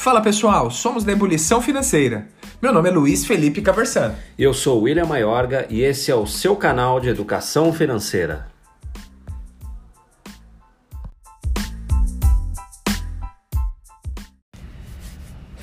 Fala pessoal, somos da Ebulição Financeira. Meu nome é Luiz Felipe Caversan. Eu sou William Maiorga e esse é o seu canal de educação financeira.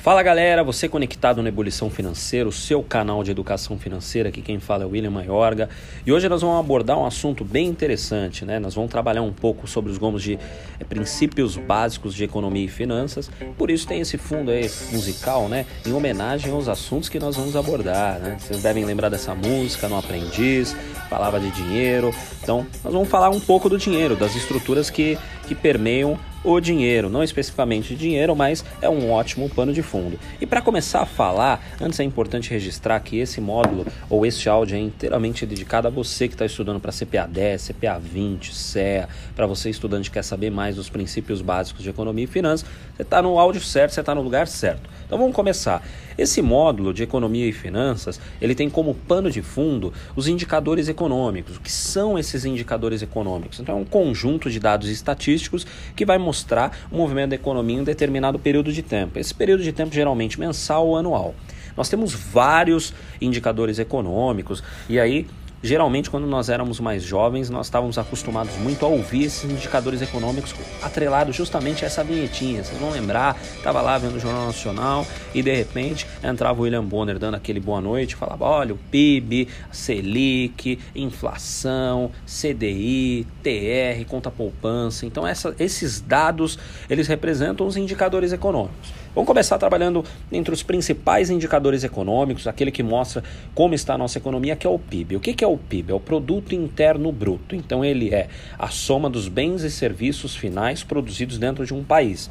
Fala galera, você conectado no Ebulição Financeira, o seu canal de educação financeira, aqui quem fala é o William Maiorga. E hoje nós vamos abordar um assunto bem interessante, né? Nós vamos trabalhar um pouco sobre os gomos de é, princípios básicos de economia e finanças. Por isso tem esse fundo aí musical, né? Em homenagem aos assuntos que nós vamos abordar, né? Vocês devem lembrar dessa música, No Aprendiz, falava de dinheiro. Então, nós vamos falar um pouco do dinheiro, das estruturas que, que permeiam o dinheiro, não especificamente dinheiro, mas é um ótimo pano de fundo. E para começar a falar, antes é importante registrar que esse módulo ou este áudio é inteiramente dedicado a você que está estudando para CPA 10, CPA 20, CEA, para você estudante que quer saber mais dos princípios básicos de economia e finanças, você está no áudio certo, você está no lugar certo. Então vamos começar. Esse módulo de economia e finanças, ele tem como pano de fundo os indicadores econômicos. O que são esses indicadores econômicos? Então é um conjunto de dados estatísticos que vai mostrar o movimento da economia em um determinado período de tempo. Esse período de tempo geralmente mensal ou anual. Nós temos vários indicadores econômicos e aí Geralmente, quando nós éramos mais jovens, nós estávamos acostumados muito a ouvir esses indicadores econômicos atrelados justamente a essa vinhetinha. Vocês vão lembrar, estava lá vendo o Jornal Nacional e de repente entrava o William Bonner dando aquele boa noite, falava: olha, o PIB, Selic, inflação, CDI, TR, conta poupança. Então, essa, esses dados eles representam os indicadores econômicos. Vamos começar trabalhando entre os principais indicadores econômicos, aquele que mostra como está a nossa economia, que é o PIB. O que é o PIB? É o Produto Interno Bruto. Então, ele é a soma dos bens e serviços finais produzidos dentro de um país.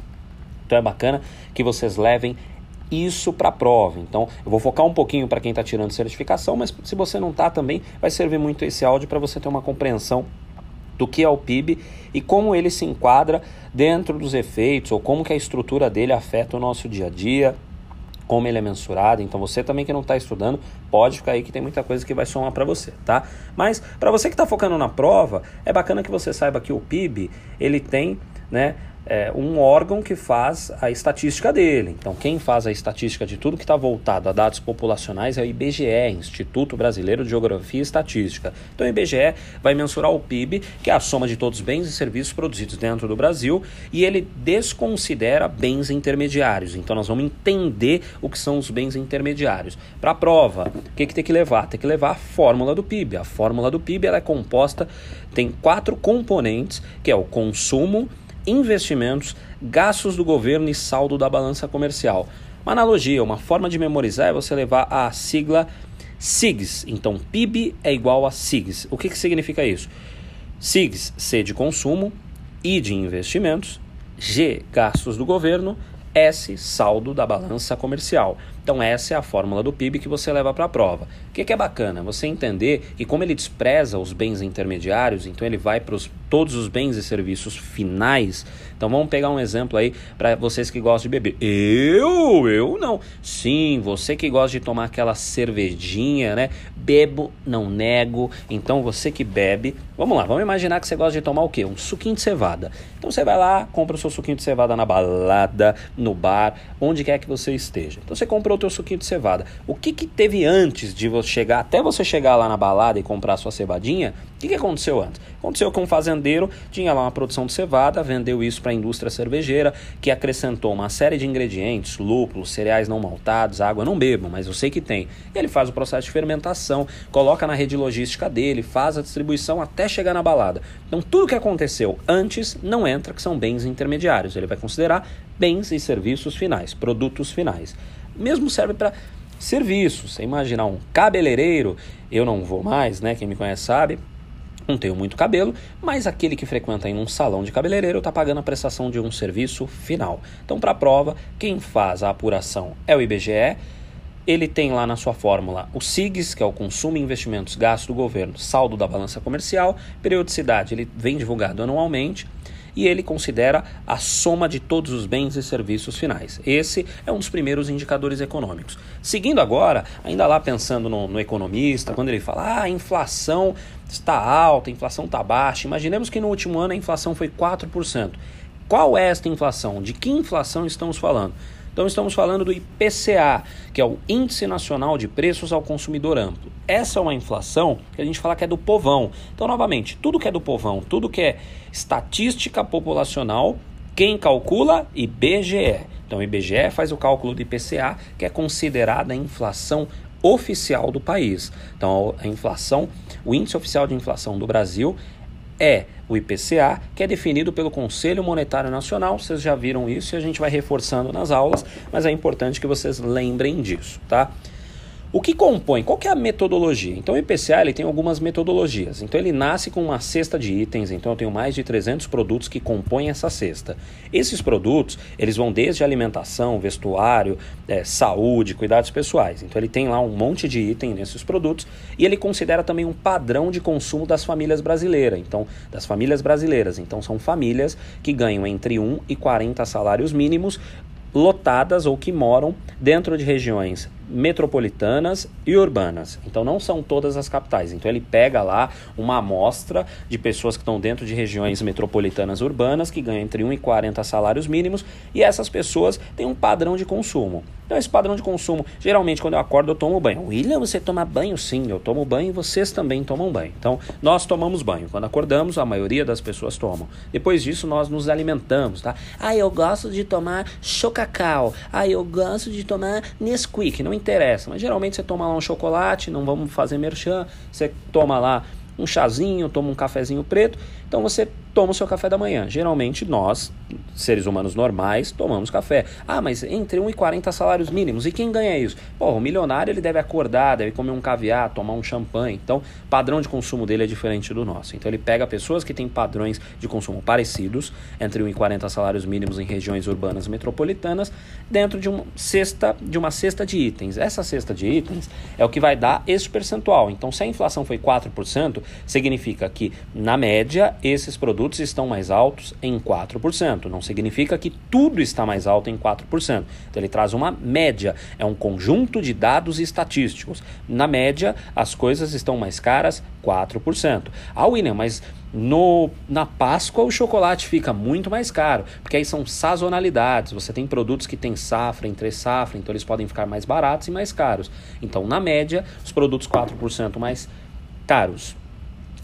Então, é bacana que vocês levem isso para a prova. Então, eu vou focar um pouquinho para quem está tirando certificação, mas se você não está também, vai servir muito esse áudio para você ter uma compreensão do que é o PIB e como ele se enquadra dentro dos efeitos ou como que a estrutura dele afeta o nosso dia a dia, como ele é mensurado. Então você também que não está estudando, pode ficar aí que tem muita coisa que vai somar para você, tá? Mas para você que está focando na prova, é bacana que você saiba que o PIB ele tem, né, é, um órgão que faz a estatística dele. Então, quem faz a estatística de tudo que está voltado a dados populacionais é o IBGE, Instituto Brasileiro de Geografia e Estatística. Então, o IBGE vai mensurar o PIB, que é a soma de todos os bens e serviços produzidos dentro do Brasil, e ele desconsidera bens intermediários. Então, nós vamos entender o que são os bens intermediários. Para a prova, o que, que tem que levar? Tem que levar a fórmula do PIB. A fórmula do PIB ela é composta, tem quatro componentes, que é o consumo, investimentos, gastos do governo e saldo da balança comercial. Uma analogia, uma forma de memorizar é você levar a sigla SIGS. Então, PIB é igual a SIGS. O que, que significa isso? SIGS, C de consumo, I de investimentos, G, gastos do governo, S, saldo da balança comercial. Então essa é a fórmula do PIB que você leva para a prova. O que, que, é bacana? Você entender que como ele despreza os bens intermediários, então ele vai para todos os bens e serviços finais. Então vamos pegar um exemplo aí para vocês que gostam de beber. Eu, eu não. Sim, você que gosta de tomar aquela cervejinha, né? Bebo, não nego. Então você que bebe, vamos lá, vamos imaginar que você gosta de tomar o quê? Um suquinho de cevada. Então você vai lá, compra o seu suquinho de cevada na balada, no bar, onde quer que você esteja. Então você comprou o teu suquinho de cevada. O que, que teve antes de você chegar, até você chegar lá na balada e comprar sua cevadinha? O que, que aconteceu antes? Aconteceu que um fazendeiro tinha lá uma produção de cevada, vendeu isso para a indústria cervejeira, que acrescentou uma série de ingredientes, lúpulos, cereais não maltados, água não bebo, mas eu sei que tem. E ele faz o processo de fermentação, coloca na rede logística dele, faz a distribuição até chegar na balada. Então tudo que aconteceu antes não entra, que são bens intermediários. Ele vai considerar bens e serviços finais, produtos finais mesmo serve para serviços. Você imaginar um cabeleireiro, eu não vou mais, né? Quem me conhece sabe. Não tenho muito cabelo, mas aquele que frequenta em um salão de cabeleireiro está pagando a prestação de um serviço final. Então, para a prova, quem faz a apuração é o IBGE. Ele tem lá na sua fórmula o SIGS, que é o consumo investimentos gastos do governo, saldo da balança comercial, periodicidade, ele vem divulgado anualmente e ele considera a soma de todos os bens e serviços finais. Esse é um dos primeiros indicadores econômicos. Seguindo agora, ainda lá pensando no, no economista, quando ele fala, ah, a inflação está alta, a inflação está baixa, imaginemos que no último ano a inflação foi 4%. Qual é esta inflação? De que inflação estamos falando? Então estamos falando do IPCA, que é o Índice Nacional de Preços ao Consumidor Amplo. Essa é uma inflação que a gente fala que é do povão. Então, novamente, tudo que é do povão, tudo que é estatística populacional, quem calcula? IBGE. Então, o IBGE faz o cálculo do IPCA, que é considerada a inflação oficial do país. Então, a inflação, o índice oficial de inflação do Brasil é o IPCA, que é definido pelo Conselho Monetário Nacional. Vocês já viram isso e a gente vai reforçando nas aulas, mas é importante que vocês lembrem disso, tá? O que compõe? Qual que é a metodologia? Então o IPCA ele tem algumas metodologias. Então ele nasce com uma cesta de itens, então eu tenho mais de 300 produtos que compõem essa cesta. Esses produtos, eles vão desde alimentação, vestuário, é, saúde, cuidados pessoais. Então ele tem lá um monte de item nesses produtos e ele considera também um padrão de consumo das famílias brasileiras. Então, das famílias brasileiras. Então são famílias que ganham entre 1 e 40 salários mínimos lotadas ou que moram dentro de regiões metropolitanas e urbanas. Então não são todas as capitais. Então ele pega lá uma amostra de pessoas que estão dentro de regiões metropolitanas urbanas que ganham entre 1 e 40 salários mínimos e essas pessoas têm um padrão de consumo. Então, esse padrão de consumo, geralmente quando eu acordo, eu tomo banho. William, você toma banho? Sim, eu tomo banho e vocês também tomam banho. Então, nós tomamos banho. Quando acordamos, a maioria das pessoas tomam. Depois disso, nós nos alimentamos, tá? Ah, eu gosto de tomar chocacau. Ah, eu gosto de tomar Nesquik. Não interessa, mas geralmente você toma lá um chocolate, não vamos fazer merchan. Você toma lá um chazinho, toma um cafezinho preto. Então, você toma o seu café da manhã. Geralmente nós, seres humanos normais, tomamos café. Ah, mas entre 1 e 40 salários mínimos. E quem ganha isso? Pô, o milionário ele deve acordar, deve comer um caviar, tomar um champanhe. Então, padrão de consumo dele é diferente do nosso. Então, ele pega pessoas que têm padrões de consumo parecidos, entre 1 e 40 salários mínimos em regiões urbanas metropolitanas, dentro de uma cesta de uma cesta de itens. Essa cesta de itens é o que vai dar esse percentual. Então, se a inflação foi 4%, significa que na média esses produtos produtos estão mais altos em 4%. Não significa que tudo está mais alto em 4%. Então ele traz uma média, é um conjunto de dados estatísticos. Na média, as coisas estão mais caras 4%. Ah, William, mas no, na Páscoa o chocolate fica muito mais caro, porque aí são sazonalidades. Você tem produtos que têm safra, entre safra, então eles podem ficar mais baratos e mais caros. Então, na média, os produtos 4% mais caros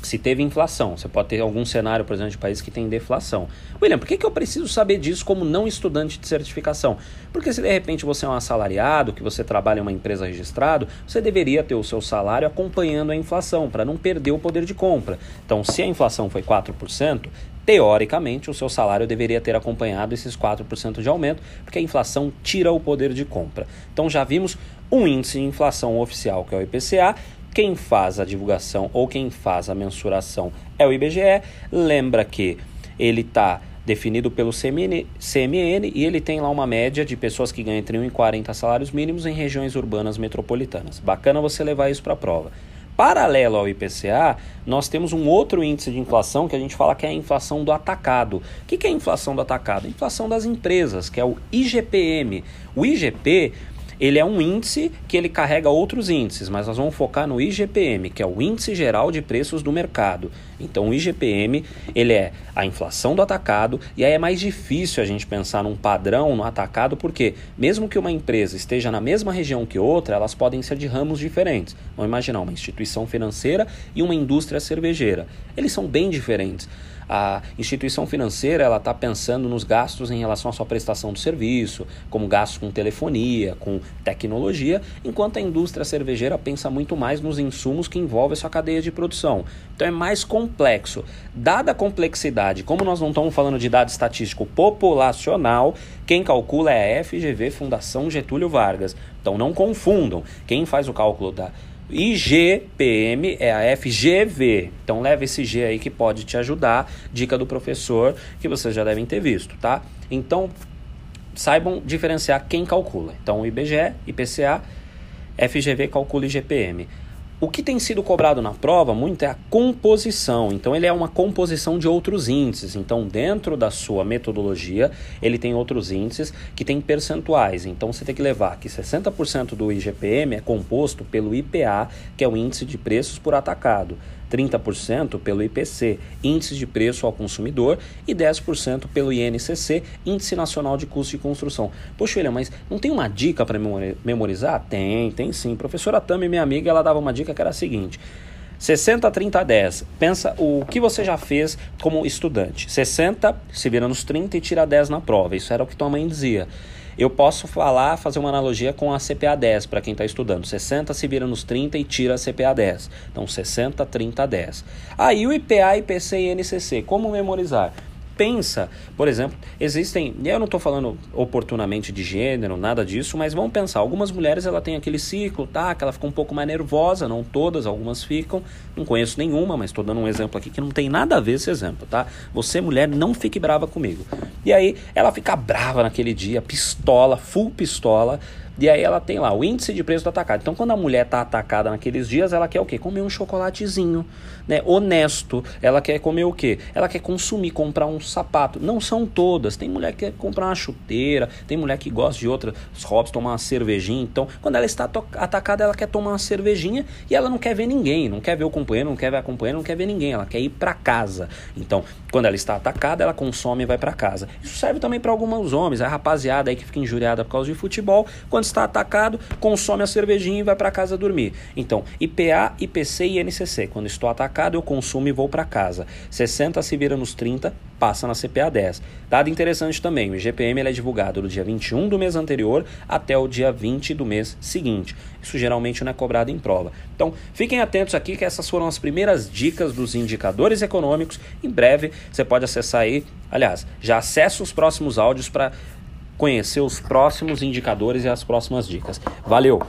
se teve inflação. Você pode ter algum cenário, por exemplo, de país que tem deflação. William, por que, que eu preciso saber disso como não estudante de certificação? Porque se de repente você é um assalariado, que você trabalha em uma empresa registrada, você deveria ter o seu salário acompanhando a inflação, para não perder o poder de compra. Então, se a inflação foi 4%, teoricamente o seu salário deveria ter acompanhado esses 4% de aumento, porque a inflação tira o poder de compra. Então já vimos um índice de inflação oficial, que é o IPCA, quem faz a divulgação ou quem faz a mensuração é o IBGE. Lembra que ele está definido pelo CMN, CMN e ele tem lá uma média de pessoas que ganham entre 1 e 40 salários mínimos em regiões urbanas metropolitanas. Bacana você levar isso para a prova. Paralelo ao IPCA, nós temos um outro índice de inflação que a gente fala que é a inflação do atacado. O que é a inflação do atacado? A inflação das empresas, que é o IGPM. O IGP ele é um índice que ele carrega outros índices, mas nós vamos focar no IGPM, que é o Índice Geral de Preços do Mercado. Então, o IGPM, ele é a inflação do atacado, e aí é mais difícil a gente pensar num padrão no atacado, porque mesmo que uma empresa esteja na mesma região que outra, elas podem ser de ramos diferentes. Vamos imaginar uma instituição financeira e uma indústria cervejeira. Eles são bem diferentes. A instituição financeira ela está pensando nos gastos em relação à sua prestação do serviço, como gastos com telefonia, com tecnologia, enquanto a indústria cervejeira pensa muito mais nos insumos que envolvem a sua cadeia de produção. Então é mais complexo. Dada a complexidade, como nós não estamos falando de dado estatístico populacional, quem calcula é a FGV Fundação Getúlio Vargas. Então não confundam. Quem faz o cálculo da IGPM é a FGV. Então leva esse G aí que pode te ajudar. Dica do professor que vocês já devem ter visto, tá? Então saibam diferenciar quem calcula. Então IBGE, IPCA, FGV calcula IGPM. O que tem sido cobrado na prova muito é a composição. Então, ele é uma composição de outros índices. Então, dentro da sua metodologia, ele tem outros índices que têm percentuais. Então, você tem que levar que 60% do IGPM é composto pelo IPA, que é o índice de preços por atacado. 30% pelo IPC, Índice de Preço ao Consumidor, e 10% pelo INCC, Índice Nacional de Custo de Construção. Poxa, William, mas não tem uma dica para memorizar? Tem, tem sim. Professora Tami, minha amiga, ela dava uma dica que era a seguinte. 60, 30, 10. Pensa o que você já fez como estudante. 60, se vira nos 30 e tira 10 na prova. Isso era o que tua mãe dizia. Eu posso falar, fazer uma analogia com a CPA 10 para quem está estudando. 60 se vira nos 30 e tira a CPA 10. Então 60, 30, 10. Aí o IPA, IPC e NCC. Como memorizar? pensa, por exemplo, existem, eu não estou falando oportunamente de gênero, nada disso, mas vamos pensar, algumas mulheres ela tem aquele ciclo, tá, que ela fica um pouco mais nervosa, não todas, algumas ficam, não conheço nenhuma, mas estou dando um exemplo aqui que não tem nada a ver esse exemplo, tá? Você mulher não fique brava comigo. E aí ela fica brava naquele dia, pistola, full pistola, e aí ela tem lá o índice de preço do atacado. Então, quando a mulher está atacada naqueles dias, ela quer o quê? Comer um chocolatezinho, né? Honesto. Ela quer comer o quê? Ela quer consumir, comprar um sapato. Não são todas. Tem mulher que quer comprar uma chuteira, tem mulher que gosta de outras hobbies, tomar uma cervejinha. Então, quando ela está atacada, ela quer tomar uma cervejinha e ela não quer ver ninguém, não quer ver o companheiro, não quer ver a companheira, não quer ver ninguém. Ela quer ir para casa. Então, quando ela está atacada, ela consome e vai para casa. Isso serve também para alguns homens, a rapaziada aí que fica injuriada por causa de futebol, quando quando está atacado, consome a cervejinha e vai para casa dormir. Então, IPA, IPC e NCC. Quando estou atacado, eu consumo e vou para casa. 60 se vira nos 30, passa na CPA 10. Dado interessante também, o IGPM é divulgado do dia 21 do mês anterior até o dia 20 do mês seguinte. Isso geralmente não é cobrado em prova. Então, fiquem atentos aqui que essas foram as primeiras dicas dos indicadores econômicos. Em breve, você pode acessar aí, aliás, já acessa os próximos áudios para conhecer os próximos indicadores e as próximas dicas. Valeu!